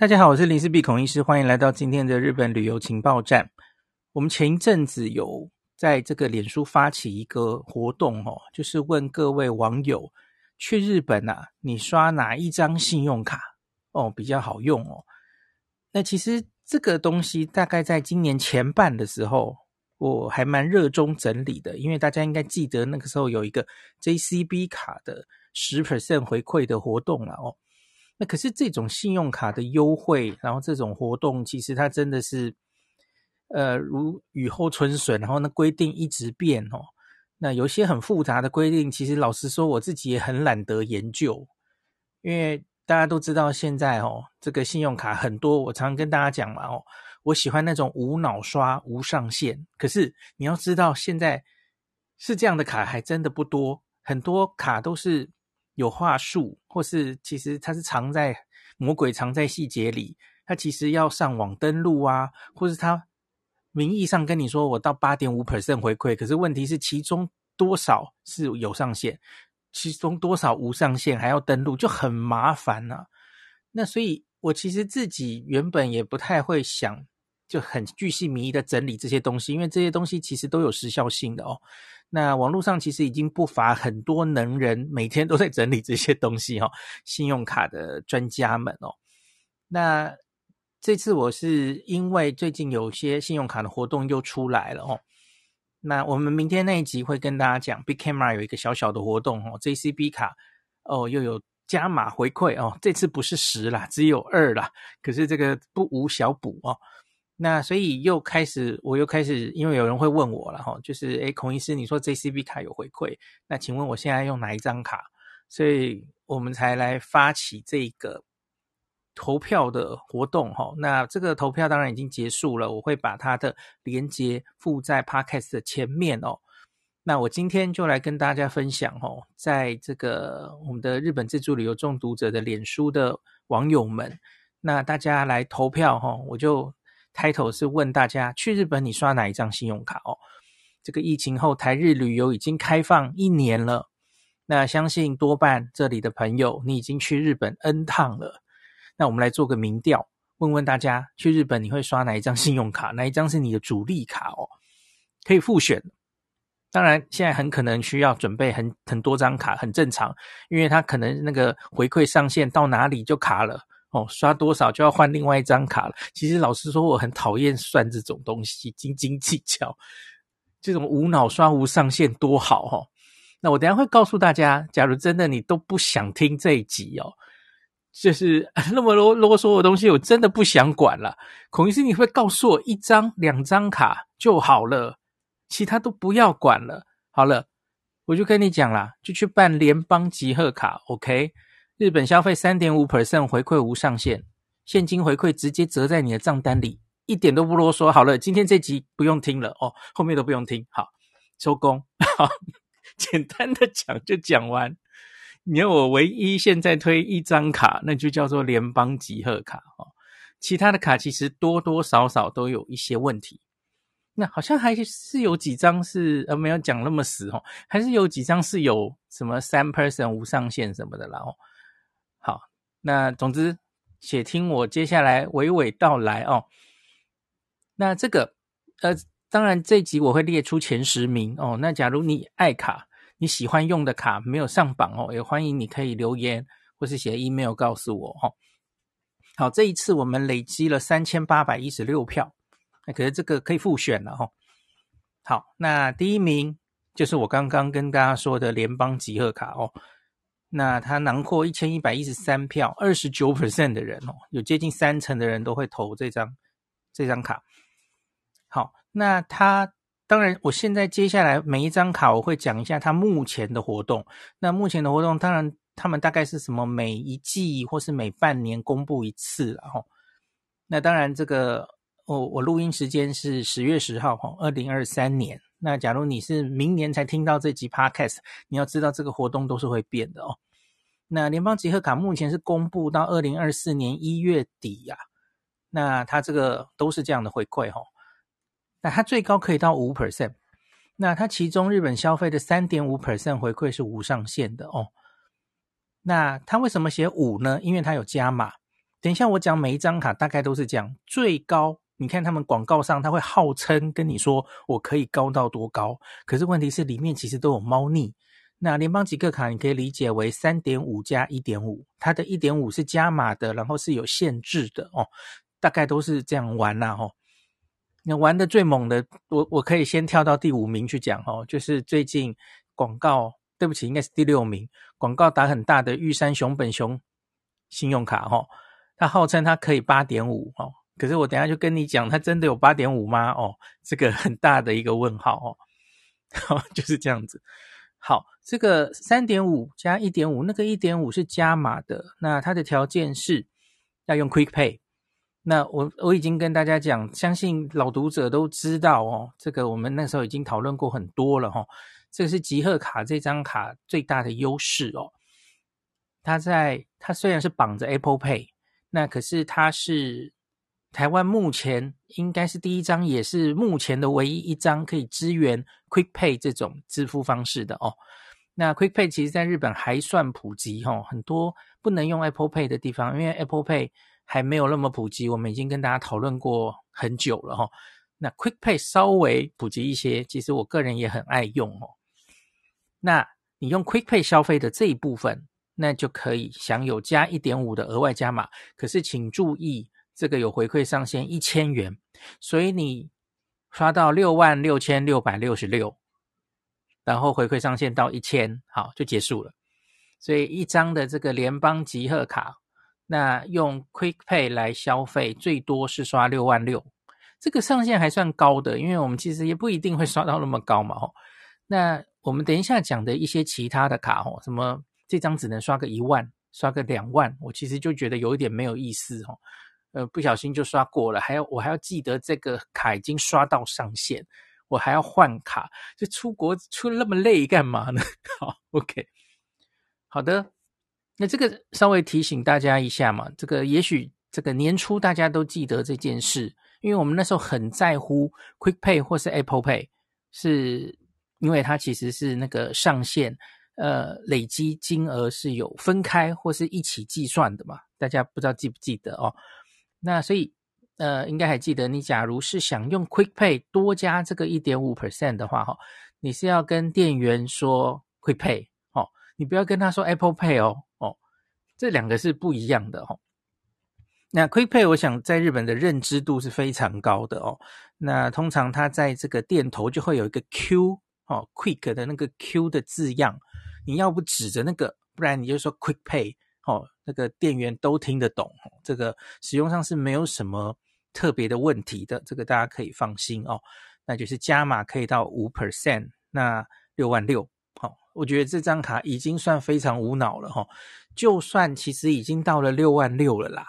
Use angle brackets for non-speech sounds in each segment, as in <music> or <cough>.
大家好，我是林氏璧孔医师，欢迎来到今天的日本旅游情报站。我们前一阵子有在这个脸书发起一个活动哦，就是问各位网友去日本啊，你刷哪一张信用卡哦比较好用哦？那其实这个东西大概在今年前半的时候，我还蛮热衷整理的，因为大家应该记得那个时候有一个 JCB 卡的十 percent 回馈的活动了哦。那可是这种信用卡的优惠，然后这种活动，其实它真的是，呃，如雨后春笋。然后那规定一直变哦。那有些很复杂的规定，其实老实说，我自己也很懒得研究。因为大家都知道现在哦，这个信用卡很多，我常跟大家讲嘛哦，我喜欢那种无脑刷、无上限。可是你要知道，现在是这样的卡还真的不多，很多卡都是。有话术，或是其实它是藏在魔鬼藏在细节里，它其实要上网登录啊，或是它名义上跟你说我到八点五 percent 回馈，可是问题是其中多少是有上限，其中多少无上限还要登录，就很麻烦呐、啊。那所以我其实自己原本也不太会想。就很巨细靡遗的整理这些东西，因为这些东西其实都有时效性的哦。那网络上其实已经不乏很多能人，每天都在整理这些东西哦。信用卡的专家们哦。那这次我是因为最近有些信用卡的活动又出来了哦。那我们明天那一集会跟大家讲，Big Camera 有一个小小的活动哦，JCB 卡哦又有加码回馈哦。这次不是十啦，只有二啦，可是这个不无小补哦。那所以又开始，我又开始，因为有人会问我了哈，就是诶，孔医师，你说 JCB 卡有回馈，那请问我现在用哪一张卡？所以我们才来发起这个投票的活动哈。那这个投票当然已经结束了，我会把它的连接附在 Podcast 的前面哦。那我今天就来跟大家分享哦，在这个我们的日本自助旅游中毒者的脸书的网友们，那大家来投票哈，我就。开头是问大家去日本你刷哪一张信用卡哦？这个疫情后台日旅游已经开放一年了，那相信多半这里的朋友你已经去日本 N 趟了。那我们来做个民调，问问大家去日本你会刷哪一张信用卡？哪一张是你的主力卡哦？可以复选。当然现在很可能需要准备很很多张卡，很正常，因为它可能那个回馈上限到哪里就卡了。哦，刷多少就要换另外一张卡了。其实老实说，我很讨厌算这种东西，斤斤计较。这种无脑刷无上限多好哦。那我等下会告诉大家，假如真的你都不想听这一集哦，就是 <laughs> 那么啰啰嗦的东西，我真的不想管了。孔医师，你会告诉我一张两张卡就好了，其他都不要管了。好了，我就跟你讲啦，就去办联邦集贺卡，OK。日本消费三点五 percent 回馈无上限，现金回馈直接折在你的账单里，一点都不啰嗦。好了，今天这集不用听了哦，后面都不用听。好，收工。好，<laughs> 简单的讲就讲完。你要我唯一现在推一张卡，那就叫做联邦集贺卡哦。其他的卡其实多多少少都有一些问题。那好像还是有几张是呃没有讲那么死哦，还是有几张是有什么三 percent 无上限什么的啦哦。那总之，且听我接下来娓娓道来哦。那这个，呃，当然这集我会列出前十名哦。那假如你爱卡，你喜欢用的卡没有上榜哦，也欢迎你可以留言或是写 email 告诉我哦。好，这一次我们累积了三千八百一十六票，那可是这个可以复选了哦。好，那第一名就是我刚刚跟大家说的联邦集贺卡哦。那他囊括一千一百一十三票，二十九 percent 的人哦，有接近三成的人都会投这张这张卡。好，那他当然，我现在接下来每一张卡我会讲一下他目前的活动。那目前的活动，当然他们大概是什么？每一季或是每半年公布一次，然后那当然这个我我录音时间是十月十号哈，二零二三年。那假如你是明年才听到这集 Podcast，你要知道这个活动都是会变的哦。那联邦集贺卡目前是公布到二零二四年一月底呀、啊，那它这个都是这样的回馈、哦。那它最高可以到五 percent，那它其中日本消费的三点五 percent 回馈是无上限的哦。那它为什么写五呢？因为它有加码，等一下我讲每一张卡大概都是这样，最高你看他们广告上他会号称跟你说我可以高到多高，可是问题是里面其实都有猫腻。那联邦极客卡你可以理解为三点五加一点五，它的一点五是加码的，然后是有限制的哦，大概都是这样玩呐、啊、哦。那玩的最猛的，我我可以先跳到第五名去讲哦，就是最近广告，对不起，应该是第六名，广告打很大的玉山熊本熊信用卡哦，它号称它可以八点五哦，可是我等下就跟你讲，它真的有八点五吗？哦，这个很大的一个问号哦，好，<laughs> 就是这样子。好，这个三点五加一点五，那个一点五是加码的，那它的条件是要用 Quick Pay。那我我已经跟大家讲，相信老读者都知道哦，这个我们那时候已经讨论过很多了哈、哦。这个是集贺卡这张卡最大的优势哦，它在它虽然是绑着 Apple Pay，那可是它是。台湾目前应该是第一张，也是目前的唯一一张可以支援 Quick Pay 这种支付方式的哦。那 Quick Pay 其实在日本还算普及哦，很多不能用 Apple Pay 的地方，因为 Apple Pay 还没有那么普及，我们已经跟大家讨论过很久了哈。那 Quick Pay 稍微普及一些，其实我个人也很爱用哦。那你用 Quick Pay 消费的这一部分，那就可以享有加一点五的额外加码，可是请注意。这个有回馈上限一千元，所以你刷到六万六千六百六十六，然后回馈上限到一千，好，就结束了。所以一张的这个联邦集贺卡，那用 Quick Pay 来消费，最多是刷六万六，这个上限还算高的，因为我们其实也不一定会刷到那么高嘛。那我们等一下讲的一些其他的卡，吼，什么这张只能刷个一万，刷个两万，我其实就觉得有一点没有意思，吼。呃，不小心就刷过了，还要我还要记得这个卡已经刷到上限，我还要换卡，就出国出那么累干嘛呢？好，OK，好的，那这个稍微提醒大家一下嘛，这个也许这个年初大家都记得这件事，因为我们那时候很在乎 Quick Pay 或是 Apple Pay，是因为它其实是那个上限，呃，累积金额是有分开或是一起计算的嘛，大家不知道记不记得哦？那所以，呃，应该还记得，你假如是想用 Quick Pay 多加这个一点五 percent 的话，哈，你是要跟店员说 Quick Pay，哦，你不要跟他说 Apple Pay 哦，哦，这两个是不一样的，哦。那 Quick Pay 我想在日本的认知度是非常高的哦。那通常它在这个店头就会有一个 Q，哦，Quick 的那个 Q 的字样，你要不指着那个，不然你就说 Quick Pay。哦，那个店员都听得懂，这个使用上是没有什么特别的问题的，这个大家可以放心哦。那就是加码可以到五 percent，那六万六，好，我觉得这张卡已经算非常无脑了哈。就算其实已经到了六万六了啦，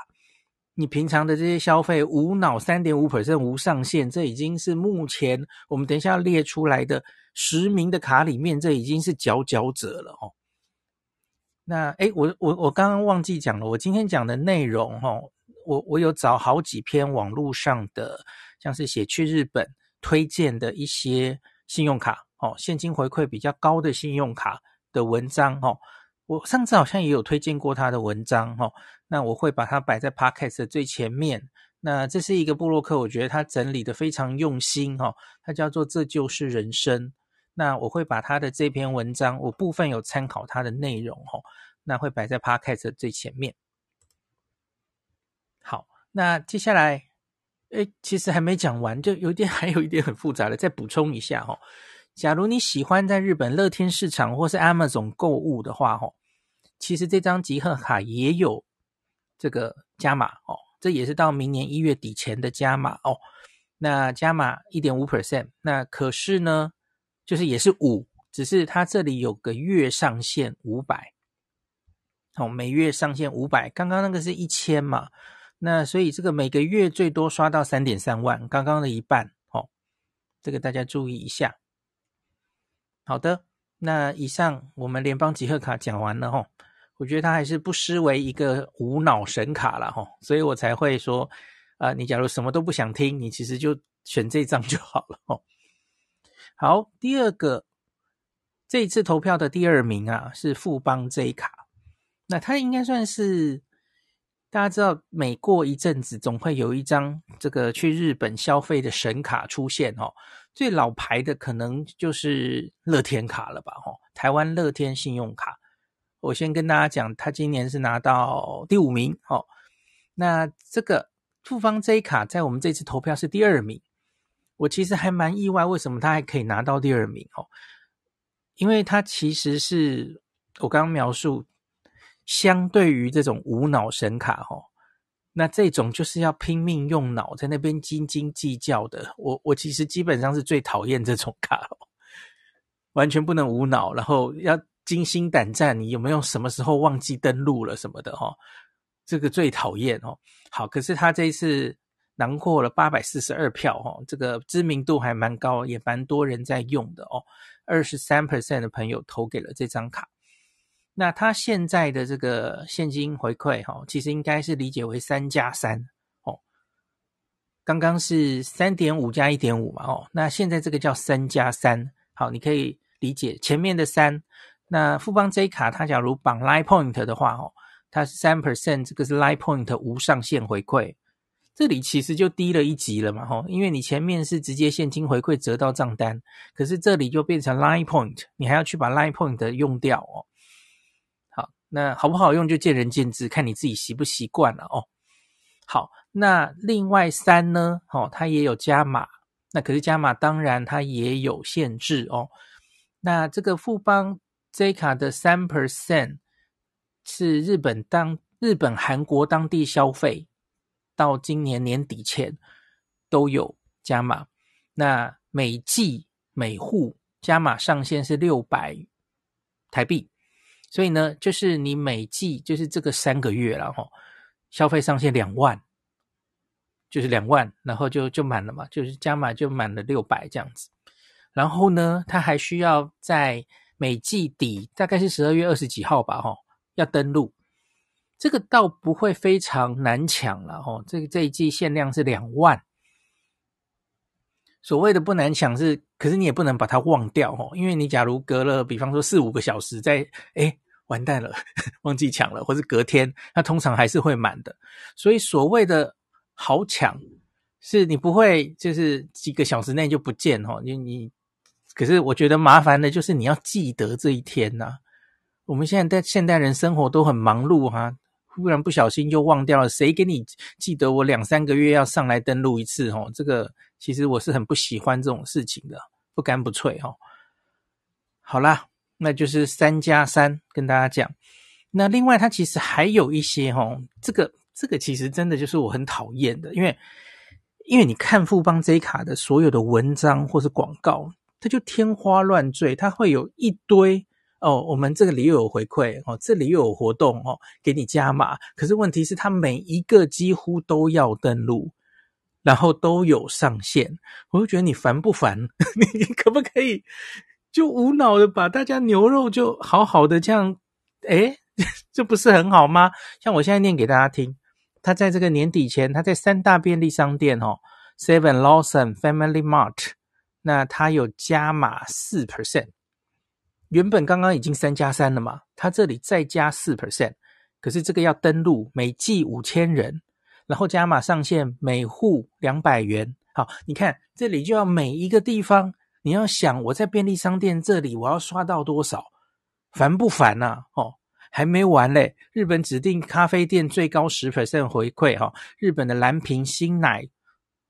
你平常的这些消费无脑三点五 percent 无上限，这已经是目前我们等一下要列出来的十名的卡里面，这已经是佼佼者了哦。那诶，我我我刚刚忘记讲了，我今天讲的内容哈，我我有找好几篇网络上的，像是写去日本推荐的一些信用卡哦，现金回馈比较高的信用卡的文章哦，我上次好像也有推荐过他的文章哈，那我会把它摆在 Podcast 的最前面。那这是一个部落客，我觉得他整理的非常用心哈，他叫做这就是人生。那我会把他的这篇文章，我部分有参考他的内容哦，那会摆在 Podcast 的最前面。好，那接下来，诶，其实还没讲完，就有点 <laughs> 还有一点很复杂的，再补充一下哈。假如你喜欢在日本乐天市场或是 Amazon 购物的话哈，其实这张集贺卡也有这个加码哦，这也是到明年一月底前的加码哦。那加码一点五 percent，那可是呢？就是也是五，只是它这里有个月上限五百，哦，每月上限五百，刚刚那个是一千嘛，那所以这个每个月最多刷到三点三万，刚刚的一半，哦，这个大家注意一下。好的，那以上我们联邦极鹤卡讲完了哈，我觉得它还是不失为一个无脑神卡了哈，所以我才会说，啊，你假如什么都不想听，你其实就选这张就好了哦。好，第二个，这一次投票的第二名啊，是富邦 J 卡，那它应该算是大家知道，每过一阵子总会有一张这个去日本消费的神卡出现哦。最老牌的可能就是乐天卡了吧？哦，台湾乐天信用卡。我先跟大家讲，他今年是拿到第五名哦。那这个富邦 J 卡在我们这次投票是第二名。我其实还蛮意外，为什么他还可以拿到第二名哦？因为他其实是我刚刚描述。相对于这种无脑神卡齁，那这种就是要拼命用脑在那边斤斤计较的。我我其实基本上是最讨厌这种卡哦，完全不能无脑，然后要惊心胆战，你有没有什么时候忘记登录了什么的齁，这个最讨厌哦。好，可是他这一次囊括了八百四十二票哦，这个知名度还蛮高，也蛮多人在用的哦。二十三 percent 的朋友投给了这张卡。那他现在的这个现金回馈，哈，其实应该是理解为三加三哦。刚刚是三点五加一点五嘛，哦，那现在这个叫三加三，好，你可以理解前面的三。那富邦 J 卡，它假如绑 Line Point 的话，哦，它是三 percent，这个是 Line Point 无上限回馈，这里其实就低了一级了嘛，吼，因为你前面是直接现金回馈折到账单，可是这里就变成 Line Point，你还要去把 Line Point 的用掉哦。好那好不好用就见仁见智，看你自己习不习惯了哦。好，那另外三呢？哦，它也有加码，那可是加码当然它也有限制哦。那这个富邦 J 卡的三 percent 是日本当日本韩国当地消费，到今年年底前都有加码。那每季每户加码上限是六百台币。所以呢，就是你每季就是这个三个月了哈，消费上限两万，就是两万，然后就就满了嘛，就是加码就满了六百这样子。然后呢，他还需要在每季底，大概是十二月二十几号吧，哈，要登录。这个倒不会非常难抢了哈，这个这一季限量是两万。所谓的不难抢是，可是你也不能把它忘掉哦，因为你假如隔了，比方说四五个小时再，诶，完蛋了，<laughs> 忘记抢了，或是隔天，那通常还是会满的。所以所谓的好抢，是你不会就是几个小时内就不见哦，你你，可是我觉得麻烦的就是你要记得这一天呐。我们现在在现代人生活都很忙碌哈。忽然不小心又忘掉了，谁给你记得我两三个月要上来登录一次？哦，这个其实我是很不喜欢这种事情的，不干不脆哈。好啦，那就是三加三跟大家讲。那另外，它其实还有一些哈，这个这个其实真的就是我很讨厌的，因为因为你看富邦 J 卡的所有的文章或是广告，它就天花乱坠，它会有一堆。哦，我们这个里又有回馈哦，这里又有活动哦，给你加码。可是问题是，他每一个几乎都要登录，然后都有上限。我就觉得你烦不烦？<laughs> 你可不可以就无脑的把大家牛肉就好好的这样？诶，<laughs> 这不是很好吗？像我现在念给大家听，他在这个年底前，他在三大便利商店哦，Seven、Lawson、Family Mart，那他有加码四 percent。原本刚刚已经三加三了嘛，它这里再加四 percent，可是这个要登录，每季五千人，然后加码上限每户两百元。好，你看这里就要每一个地方，你要想我在便利商店这里我要刷到多少，烦不烦呐、啊？哦，还没完嘞，日本指定咖啡店最高十 percent 回馈哈、哦，日本的蓝瓶新奶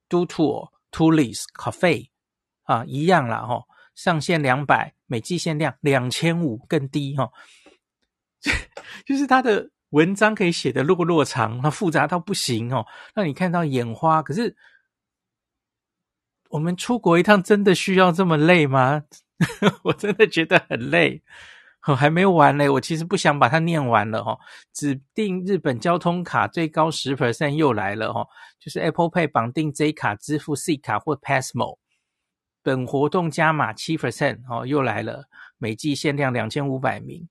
都兔 Tulis Cafe 啊一样啦哈、哦，上限两百。每季限量两千五，更低哈、哦，就是他的文章可以写得落落长，它复杂到不行哦，让你看到眼花。可是我们出国一趟真的需要这么累吗？<laughs> 我真的觉得很累。我，还没完嘞，我其实不想把它念完了、哦。指定日本交通卡最高十 percent 又来了、哦，就是 Apple Pay 绑定 J 卡支付 C 卡或 Passmo。本活动加码七 percent 哦，又来了，每季限量两千五百名，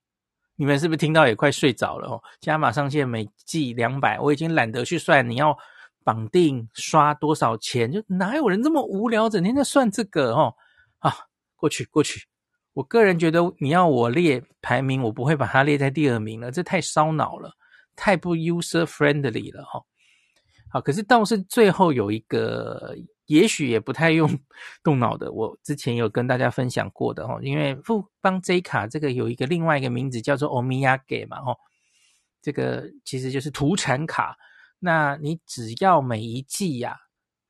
你们是不是听到也快睡着了哦？加码上限每季两百，我已经懒得去算你要绑定刷多少钱，就哪有人这么无聊，整天在算这个哦？啊，过去过去，我个人觉得你要我列排名，我不会把它列在第二名了，这太烧脑了。太不 user friendly 了哈。好，可是倒是最后有一个，也许也不太用动脑的，我之前有跟大家分享过的哈，因为富邦 J 卡这个有一个另外一个名字叫做 Omiyage 嘛哈，这个其实就是土产卡。那你只要每一季呀、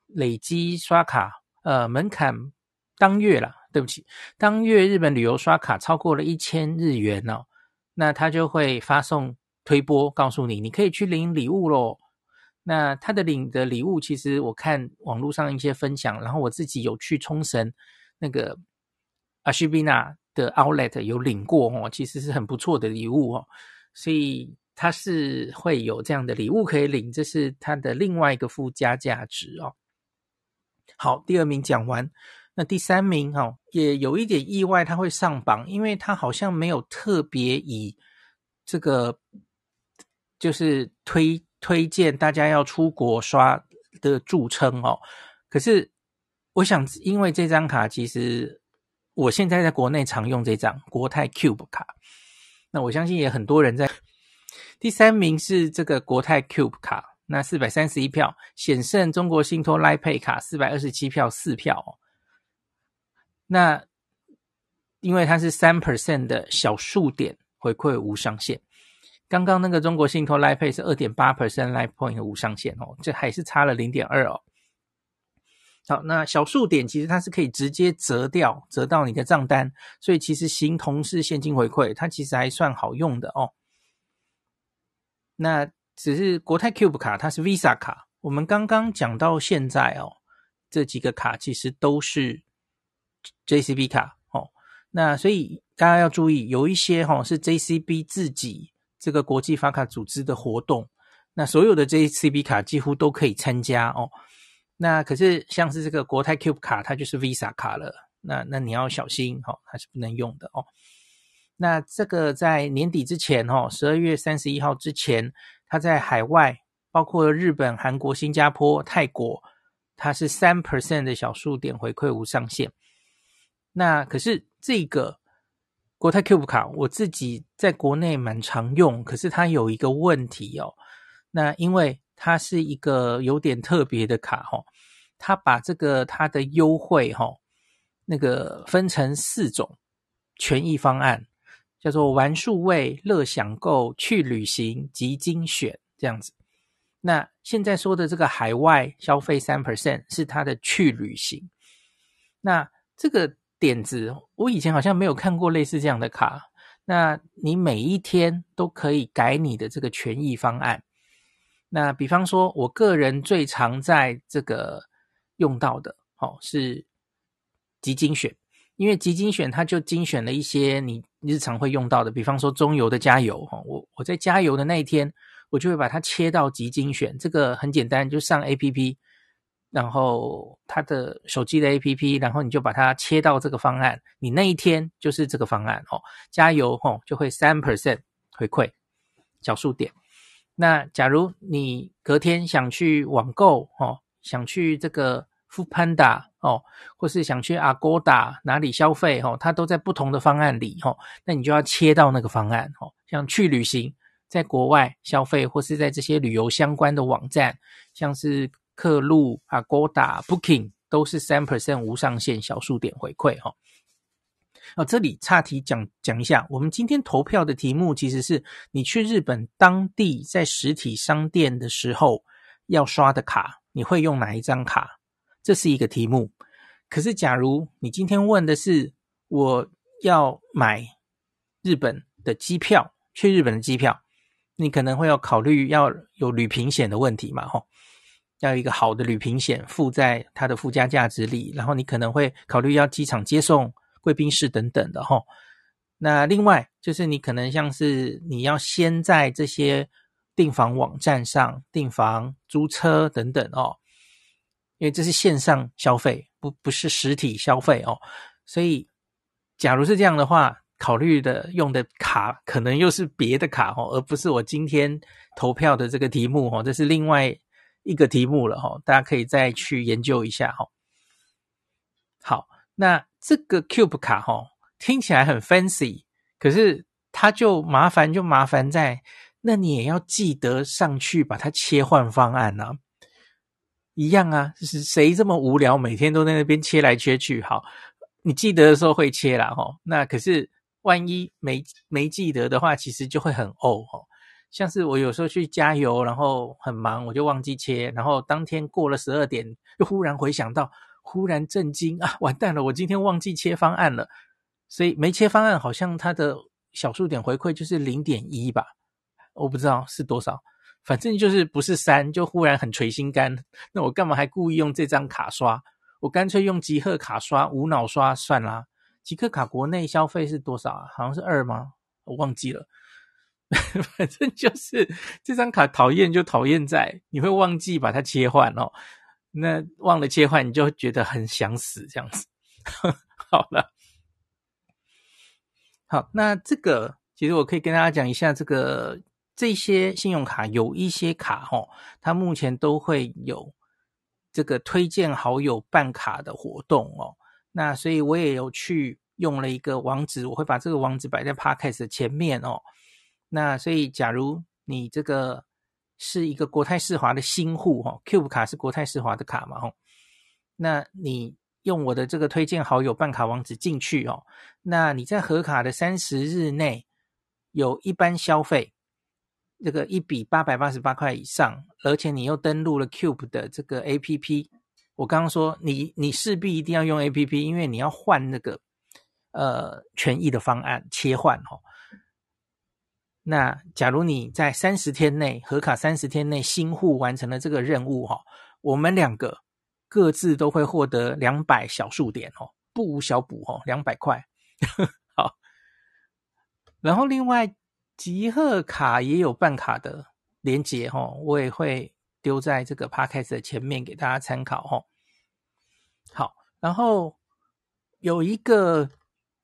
累积刷卡，呃，门槛当月啦，对不起，当月日本旅游刷卡超过了一千日元哦，那他就会发送推播告诉你，你可以去领礼物喽。那他的领的礼物，其实我看网络上一些分享，然后我自己有去冲绳那个阿西比纳的 Outlet 有领过哦，其实是很不错的礼物哦，所以他是会有这样的礼物可以领，这是他的另外一个附加价值哦。好，第二名讲完，那第三名哦，也有一点意外，他会上榜，因为他好像没有特别以这个就是推。推荐大家要出国刷的著称哦，可是我想，因为这张卡其实我现在在国内常用这张国泰 Cube 卡，那我相信也很多人在。第三名是这个国泰 Cube 卡，那四百三十一票，险胜中国信托 l i p a y 卡四百二十七票四票哦。那因为它是三 percent 的小数点回馈无上限。刚刚那个中国信托 Life Pay 是二点八 percent Life Point 无上限哦，这还是差了零点二哦。好，那小数点其实它是可以直接折掉，折到你的账单，所以其实形同是现金回馈，它其实还算好用的哦。那只是国泰 Cube 卡，它是 Visa 卡，我们刚刚讲到现在哦，这几个卡其实都是 JCB 卡哦。那所以大家要注意，有一些哈、哦、是 JCB 自己。这个国际发卡组织的活动，那所有的这些 CB 卡几乎都可以参加哦。那可是像是这个国泰 Cube 卡，它就是 Visa 卡了。那那你要小心、哦，它是不能用的哦。那这个在年底之前哦，十二月三十一号之前，它在海外，包括日本、韩国、新加坡、泰国，它是三 percent 的小数点回馈无上限。那可是这个。国泰 Cube 卡，我自己在国内蛮常用，可是它有一个问题哦。那因为它是一个有点特别的卡哈、哦，它把这个它的优惠哈、哦，那个分成四种权益方案，叫做玩数位、乐享购、去旅行及精选这样子。那现在说的这个海外消费三 percent 是它的去旅行，那这个。点子，我以前好像没有看过类似这样的卡。那你每一天都可以改你的这个权益方案。那比方说，我个人最常在这个用到的，哦，是集精选，因为集精选它就精选了一些你日常会用到的，比方说中油的加油，哈，我我在加油的那一天，我就会把它切到集精选。这个很简单，就上 APP。然后它的手机的 APP，然后你就把它切到这个方案，你那一天就是这个方案哦，加油哦，就会三 percent 回馈小数点。那假如你隔天想去网购哦，想去这个 Foodpanda 哦，或是想去 Agoda 哪里消费哦，它都在不同的方案里哦，那你就要切到那个方案哦，像去旅行，在国外消费或是在这些旅游相关的网站，像是。客路、Agoda、Booking 都是三 percent 无上限小数点回馈哈。哦，这里岔题讲讲一下，我们今天投票的题目其实是你去日本当地在实体商店的时候要刷的卡，你会用哪一张卡？这是一个题目。可是假如你今天问的是我要买日本的机票，去日本的机票，你可能会要考虑要有旅平险的问题嘛？哈。要一个好的旅平险附在它的附加价值里，然后你可能会考虑要机场接送、贵宾室等等的齁。那另外就是你可能像是你要先在这些订房网站上订房、租车等等哦，因为这是线上消费，不不是实体消费哦。所以假如是这样的话，考虑的用的卡可能又是别的卡哦，而不是我今天投票的这个题目哦，这是另外。一个题目了哈，大家可以再去研究一下哈。好，那这个 Cube 卡哈听起来很 fancy，可是它就麻烦就麻烦在那你也要记得上去把它切换方案啊。一样啊，是谁这么无聊，每天都在那边切来切去？好，你记得的时候会切啦齁。那可是万一没没记得的话，其实就会很呕齁。像是我有时候去加油，然后很忙，我就忘记切，然后当天过了十二点，又忽然回想到，忽然震惊啊，完蛋了，我今天忘记切方案了。所以没切方案，好像它的小数点回馈就是零点一吧，我不知道是多少。反正就是不是三，就忽然很捶心肝。那我干嘛还故意用这张卡刷？我干脆用极贺卡刷，无脑刷算啦。极贺卡国内消费是多少啊？好像是二吗？我忘记了。<laughs> 反正就是这张卡讨厌就讨厌在你会忘记把它切换哦。那忘了切换，你就觉得很想死这样子。<laughs> 好了，好，那这个其实我可以跟大家讲一下这个。这些信用卡有一些卡齁，它目前都会有这个推荐好友办卡的活动哦。那所以我也有去用了一个网址，我会把这个网址摆在 Podcast 的前面哦。那所以假如你这个是一个国泰世华的新户哈，Cube 卡是国泰世华的卡嘛齁，那你用我的这个推荐好友办卡网址进去哦，那你在核卡的三十日内有一般消费。这个一笔八百八十八块以上，而且你又登录了 Cube 的这个 APP，我刚刚说你你势必一定要用 APP，因为你要换那个呃权益的方案切换哈、哦。那假如你在三十天内核卡三十天内新户完成了这个任务哈、哦，我们两个各自都会获得两百小数点哦，不无小补哦，两百块。<laughs> 好，然后另外。集贺卡也有办卡的连接哈，我也会丢在这个 podcast 的前面给大家参考哈。好，然后有一个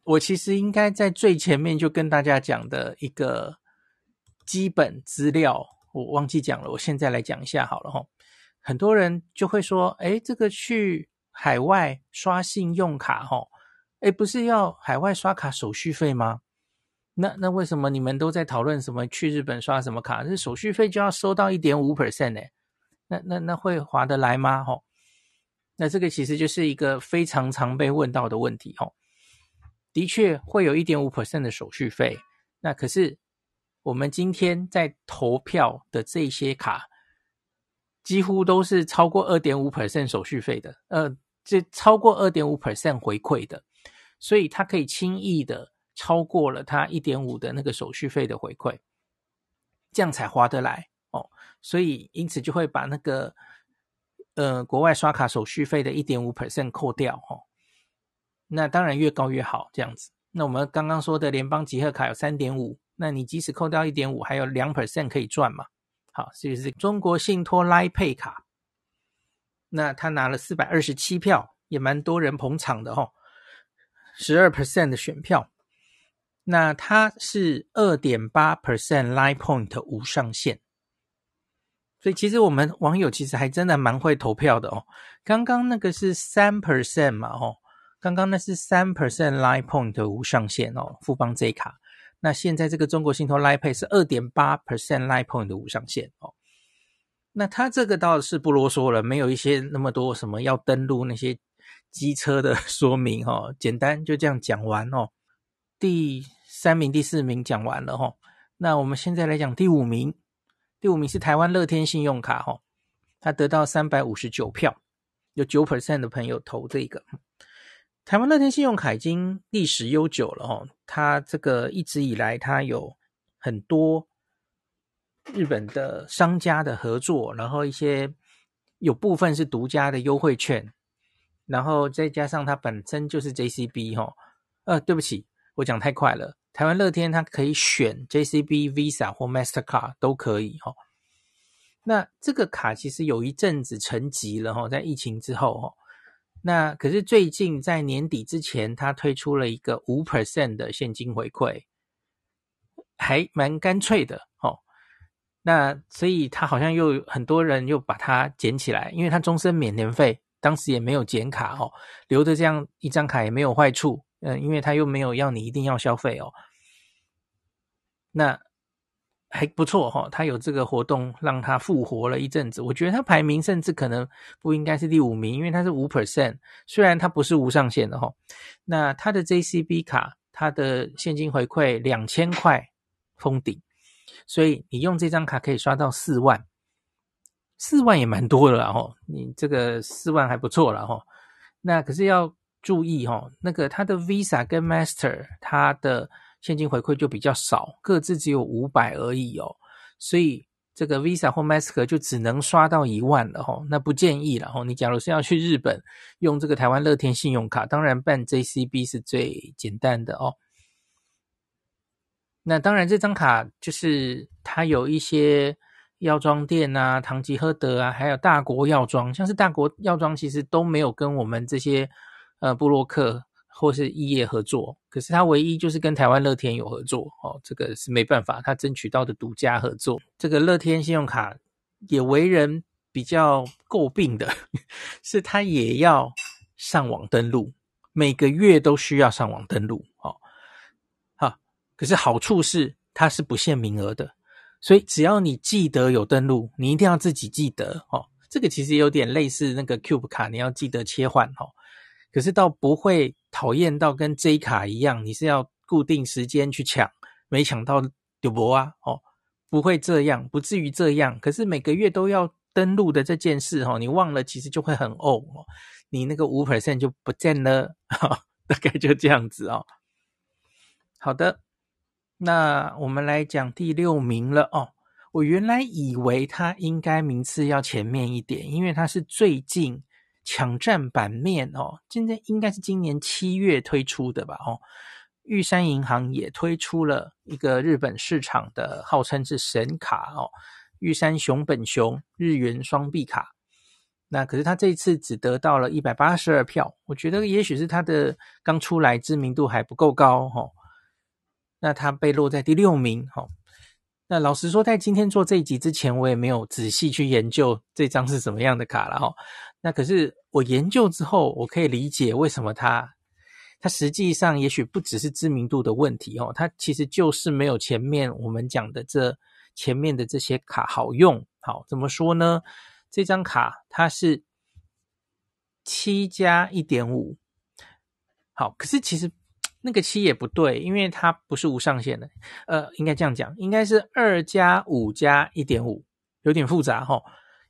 我其实应该在最前面就跟大家讲的一个基本资料，我忘记讲了，我现在来讲一下好了哈。很多人就会说，诶，这个去海外刷信用卡哈，诶，不是要海外刷卡手续费吗？那那为什么你们都在讨论什么去日本刷什么卡？这手续费就要收到一点五 percent 呢？那那那会划得来吗？吼，那这个其实就是一个非常常被问到的问题。吼，的确会有一点五 percent 的手续费。那可是我们今天在投票的这些卡，几乎都是超过二点五 percent 手续费的，呃，这超过二点五 percent 回馈的，所以它可以轻易的。超过了它一点五的那个手续费的回馈，这样才划得来哦。所以因此就会把那个呃国外刷卡手续费的一点五 percent 扣掉哦。那当然越高越好，这样子。那我们刚刚说的联邦集贺卡有三点五，那你即使扣掉一点五，还有两 percent 可以赚嘛？好，这就是中国信托 Line Pay 卡，那他拿了四百二十七票，也蛮多人捧场的哦，十二 percent 的选票。那他是二点八 percent Line Point 无上限，所以其实我们网友其实还真的蛮会投票的哦。刚刚那个是三 percent 嘛，哦，刚刚那是三 percent Line Point 无上限哦，富邦 J 卡。那现在这个中国信托 Line Pay 是二点八 percent Line Point 无上限哦。那它这个倒是不啰嗦了，没有一些那么多什么要登录那些机车的 <laughs> 说明哦，简单就这样讲完哦。第三名、第四名讲完了哈，那我们现在来讲第五名。第五名是台湾乐天信用卡哈，它得到三百五十九票，有九 percent 的朋友投这个。台湾乐天信用卡已经历史悠久了哈，它这个一直以来它有很多日本的商家的合作，然后一些有部分是独家的优惠券，然后再加上它本身就是 JCB 哈，呃，对不起。我讲太快了，台湾乐天它可以选 JCB、Visa 或 Mastercard 都可以哈。那这个卡其实有一阵子沉寂了哈，在疫情之后哈。那可是最近在年底之前，它推出了一个五 percent 的现金回馈，还蛮干脆的哦。那所以它好像又很多人又把它捡起来，因为它终身免年费，当时也没有减卡哦，留着这样一张卡也没有坏处。嗯，因为他又没有要你一定要消费哦。那还不错哈，他有这个活动让他复活了一阵子。我觉得他排名甚至可能不应该是第五名，因为他是五 percent，虽然他不是无上限的哈。那他的 JCB 卡，他的现金回馈两千块封顶，所以你用这张卡可以刷到四万，四万也蛮多的了哈。你这个四万还不错了哈。那可是要注意哈，那个他的 Visa 跟 Master，他的。现金回馈就比较少，各自只有五百而已哦，所以这个 Visa 或 Master 就只能刷到一万了哈，那不建议了哈。你假如是要去日本用这个台湾乐天信用卡，当然办 JCB 是最简单的哦。那当然这张卡就是它有一些药妆店啊、唐吉诃德啊，还有大国药妆，像是大国药妆其实都没有跟我们这些呃布洛克。或是异业合作，可是他唯一就是跟台湾乐天有合作哦，这个是没办法，他争取到的独家合作。这个乐天信用卡也为人比较诟病的，<laughs> 是他也要上网登录，每个月都需要上网登录哦。好，可是好处是它是不限名额的，所以只要你记得有登录，你一定要自己记得哦。这个其实有点类似那个 Cube 卡，你要记得切换哦。可是倒不会讨厌到跟 J 卡一样，你是要固定时间去抢，没抢到就没啊，哦，不会这样，不至于这样。可是每个月都要登录的这件事，哦，你忘了其实就会很呕哦，你那个五 percent 就不见了，哦，大概就这样子哦。好的，那我们来讲第六名了哦。我原来以为他应该名次要前面一点，因为他是最近。抢占版面哦，今天应该是今年七月推出的吧？哦，玉山银行也推出了一个日本市场的号称是神卡哦，玉山熊本熊日元双币卡。那可是他这一次只得到了一百八十二票，我觉得也许是他的刚出来知名度还不够高哈、哦。那他被落在第六名哈、哦。那老实说，在今天做这一集之前，我也没有仔细去研究这张是什么样的卡了哈、哦。那可是我研究之后，我可以理解为什么它，它实际上也许不只是知名度的问题哦，它其实就是没有前面我们讲的这前面的这些卡好用。好，怎么说呢？这张卡它是七加一点五，好，可是其实 <tsk> 那个七也不对，因为它不是无上限的，呃，应该这样讲，应该是二加五加一点五，有点复杂哈、哦，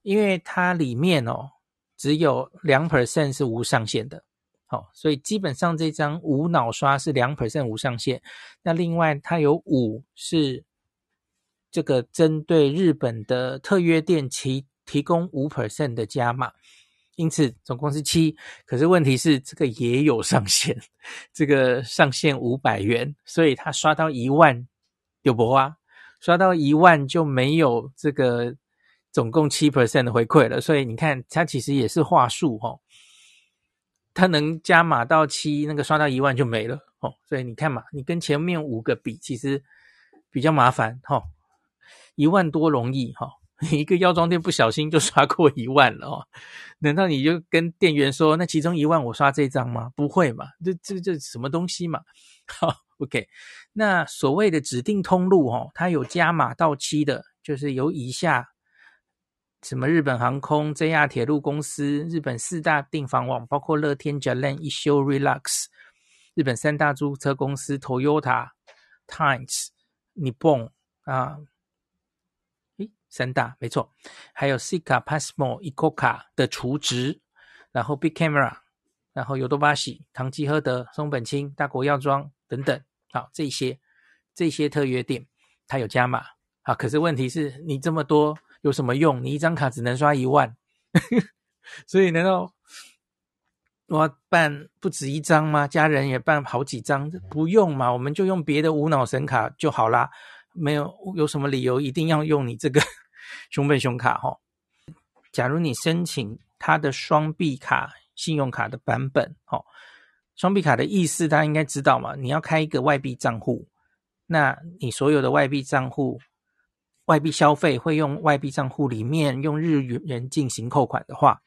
因为它里面哦。只有两 percent 是无上限的，好，所以基本上这张无脑刷是两 percent 无上限。那另外它有五是这个针对日本的特约店提提供五 percent 的加码，因此总共是七。可是问题是这个也有上限，<laughs> 这个上限五百元，所以他刷到一万有不花？刷到一万就没有这个。总共七 percent 的回馈了，所以你看，它其实也是话术哦。它能加码到七，那个刷到一万就没了哦。所以你看嘛，你跟前面五个比，其实比较麻烦哈。一万多容易哈，<laughs> 一个药妆店不小心就刷过一万了哦。难道你就跟店员说，那其中一万我刷这张吗？不会嘛，这这这什么东西嘛？<laughs> 好，OK。那所谓的指定通路哦，它有加码到七的，就是有以下。什么日本航空、JR 铁路公司、日本四大订房网，包括乐天、JALEN、一休、Relax，日本三大租车公司，Toyota、Times、Nippon 啊，诶，三大没错，还有 Suica、Pasmo、ICOCA 的储值，然后 Big Camera，然后ヨドバシ、唐吉诃德、松本清、大国药妆等等，好，这些这些特约店它有加码，好，可是问题是你这么多。 有什么用？你一张卡只能刷一万，所以难道我要办不止一张吗？家人也办好几张，不用嘛？我们就用别的无脑神卡就好啦。没有有什么理由一定要用你这个 <laughs> 熊本熊卡哈？假如你申请他的双币卡信用卡的版本，哦，双币卡的意思大家应该知道嘛？你要开一个外币账户，那你所有的外币账户。外币消费会用外币账户里面用日元进行扣款的话，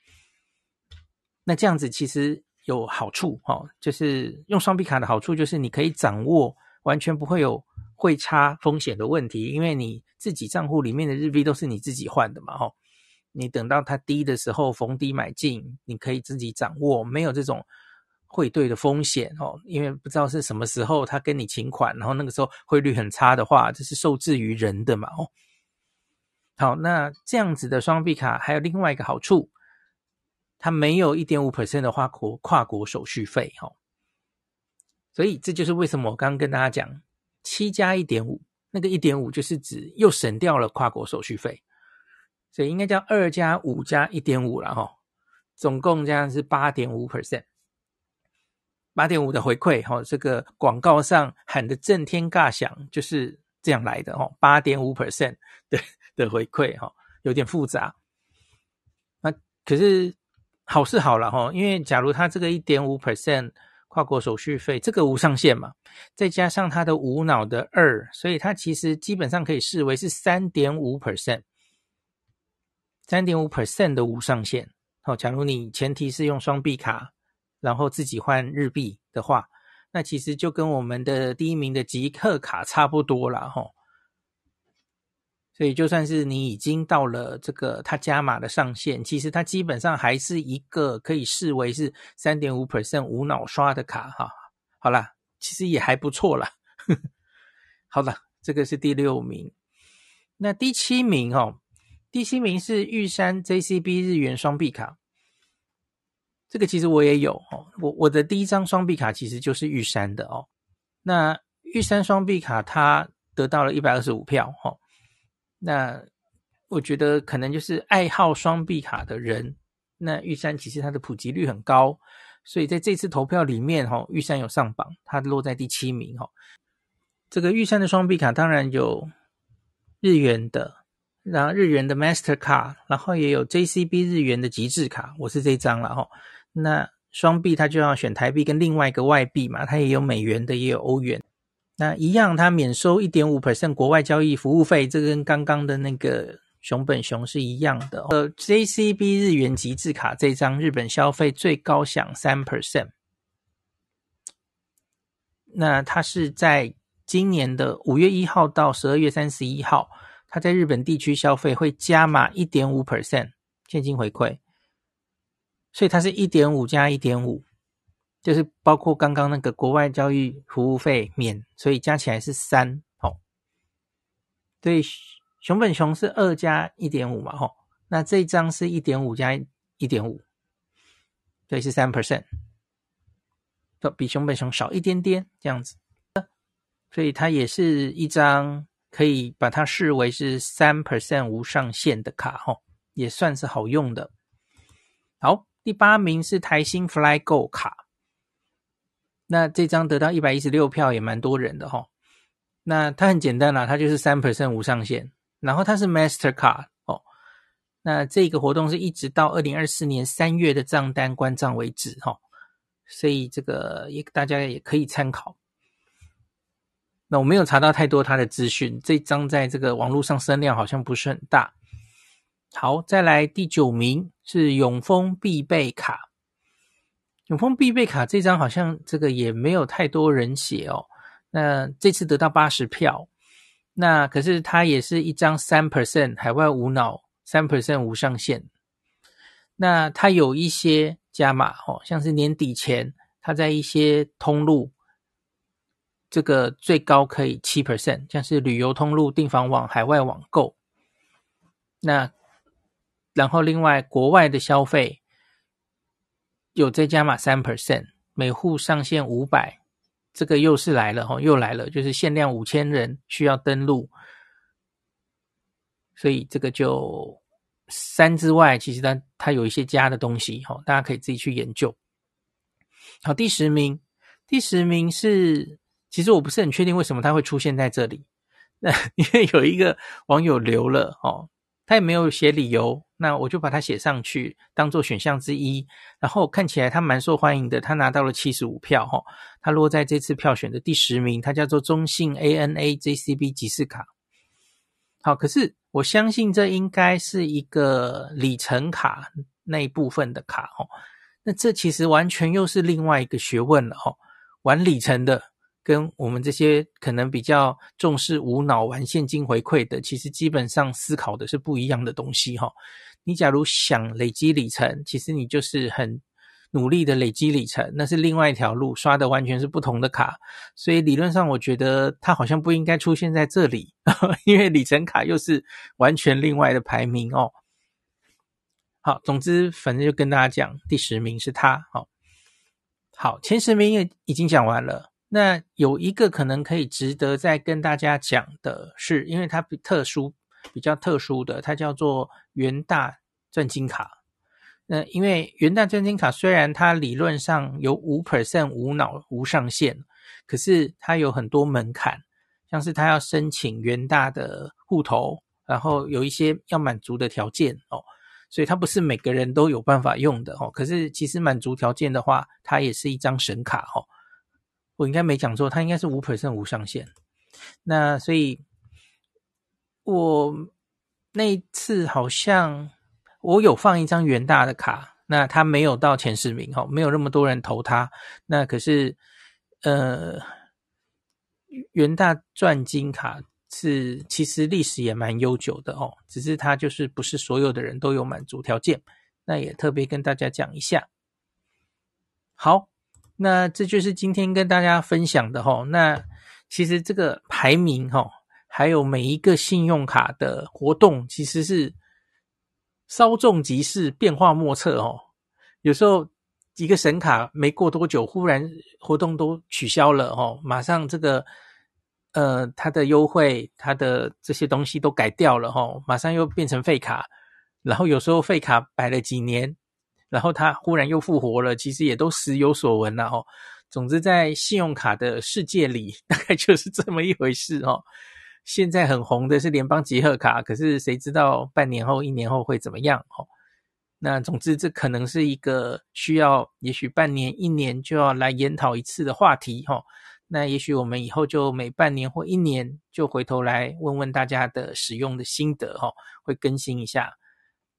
那这样子其实有好处哦，就是用双币卡的好处就是你可以掌握完全不会有汇差风险的问题，因为你自己账户里面的日币都是你自己换的嘛，吼，你等到它低的时候逢低买进，你可以自己掌握，没有这种汇兑的风险哦，因为不知道是什么时候他跟你请款，然后那个时候汇率很差的话，这是受制于人的嘛，哦，好，那这样子的双币卡还有另外一个好处，它没有一点五 percent 的跨国跨国手续费，哈，所以这就是为什么我刚刚跟大家讲。七加一点五，那个一点五就是指又省掉了跨国手续费，所以应该叫二加五加一点五了哈，总共这样是八点五 percent，八点五的回馈哈，这个广告上喊的震天尬响就是这样来的哈，八点五 percent 对的回馈哈，有点复杂，那可是好是好了哈，因为假如他这个一点五 percent。跨国手续费这个无上限嘛，再加上它的无脑的二，所以它其实基本上可以视为是三点五 percent，三点五 percent 的无上限。好，假如你前提是用双币卡，然后自己换日币的话，那其实就跟我们的第一名的极客卡差不多了哈。所以，就算是你已经到了这个它加码的上限，其实它基本上还是一个可以视为是三点五 percent 无脑刷的卡哈。好啦，其实也还不错啦。<laughs> 好了，这个是第六名。那第七名哦，第七名是玉山 JCB 日元双币卡。这个其实我也有哦，我我的第一张双币卡其实就是玉山的哦。那玉山双币卡它得到了一百二十五票哦。那我觉得可能就是爱好双币卡的人，那玉山其实它的普及率很高，所以在这次投票里面，哈，玉山有上榜，它落在第七名，哈。这个玉山的双币卡当然有日元的，然后日元的 Master 卡，然后也有 JCB 日元的极致卡，我是这张了，哈。那双币它就要选台币跟另外一个外币嘛，它也有美元的，也有欧元。那一样，它免收一点五 percent 国外交易服务费，这跟刚刚的那个熊本熊是一样的。呃，JCB 日元极致卡这张日本消费最高享三 percent，那它是在今年的五月一号到十二月三十一号，它在日本地区消费会加码一点五 percent 现金回馈，所以它是一点五加一点五。就是包括刚刚那个国外交易服务费免，所以加起来是三，哦。对熊本熊是二加一点五嘛，吼。那这一张是一点五加一点五，所以是三 percent，都比熊本熊少一点点这样子。所以它也是一张可以把它视为是三 percent 无上限的卡，吼，也算是好用的。好，第八名是台新 FlyGo 卡。那这张得到一百一十六票也蛮多人的齁，那它很简单啦，它就是三 percent 无上限，然后它是 Master Card 哦。那这个活动是一直到二零二四年三月的账单关账为止齁，所以这个也大家也可以参考。那我没有查到太多它的资讯，这张在这个网络上声量好像不是很大。好，再来第九名是永丰必备卡。永丰必备卡这张好像这个也没有太多人写哦。那这次得到八十票，那可是它也是一张三 percent 海外无脑，三 percent 无上限。那它有一些加码哦，像是年底前它在一些通路，这个最高可以七 percent，像是旅游通路、订房网、海外网购。那然后另外国外的消费。有再加码三 percent，每户上限五百，这个又是来了哈，又来了，就是限量五千人需要登录，所以这个就三之外，其实它它有一些加的东西哈，大家可以自己去研究。好，第十名，第十名是，其实我不是很确定为什么它会出现在这里，那 <laughs> 因为有一个网友留了哦。他也没有写理由，那我就把它写上去，当做选项之一。然后看起来他蛮受欢迎的，他拿到了七十五票，哈，他落在这次票选的第十名。他叫做中信 ANA JCB 集市卡。好，可是我相信这应该是一个里程卡那一部分的卡，哈。那这其实完全又是另外一个学问了，哈。玩里程的跟我们这些可能比较重视无脑玩现金回馈的，其实基本上思考的是不一样的东西哈。你假如想累积里程，其实你就是很努力的累积里程，那是另外一条路，刷的完全是不同的卡。所以理论上，我觉得它好像不应该出现在这里，<laughs> 因为里程卡又是完全另外的排名哦。好，总之反正就跟大家讲，第十名是它。好，好，前十名也已经讲完了。那有一个可能可以值得再跟大家讲的是，因为它比特殊，比较特殊的，它叫做元大钻金卡。那因为元大钻金卡虽然它理论上有五 percent 无脑无上限，可是它有很多门槛，像是它要申请元大的户头，然后有一些要满足的条件哦，所以它不是每个人都有办法用的哦。可是其实满足条件的话，它也是一张神卡哦。我应该没讲错，它应该是五 percent 无上限。那所以，我那一次好像我有放一张元大的卡，那它没有到前十名哈，没有那么多人投它。那可是，呃，元大钻金卡是其实历史也蛮悠久的哦，只是它就是不是所有的人都有满足条件。那也特别跟大家讲一下。好。那这就是今天跟大家分享的齁。那其实这个排名齁，还有每一个信用卡的活动，其实是稍纵即逝，变化莫测哦。有时候一个神卡没过多久，忽然活动都取消了哦，马上这个呃它的优惠，它的这些东西都改掉了哦，马上又变成废卡。然后有时候废卡摆了几年。然后它忽然又复活了，其实也都时有所闻了哦。总之，在信用卡的世界里，<laughs> 大概就是这么一回事哦。现在很红的是联邦集贺卡，可是谁知道半年后、一年后会怎么样哦？那总之，这可能是一个需要，也许半年、一年就要来研讨一次的话题哦。那也许我们以后就每半年或一年就回头来问问大家的使用的心得哦，会更新一下。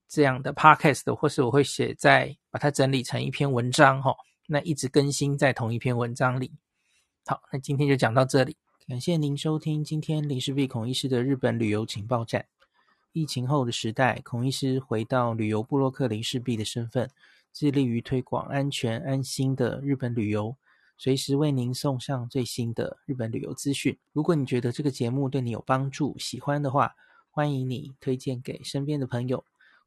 这样的 podcast，或是我会写在把它整理成一篇文章哈，那一直更新在同一篇文章里。好，那今天就讲到这里，感谢您收听今天林氏璧孔医师的日本旅游情报站。疫情后的时代，孔医师回到旅游部落客林氏璧的身份，致力于推广安全安心的日本旅游，随时为您送上最新的日本旅游资讯。如果你觉得这个节目对你有帮助，喜欢的话，欢迎你推荐给身边的朋友。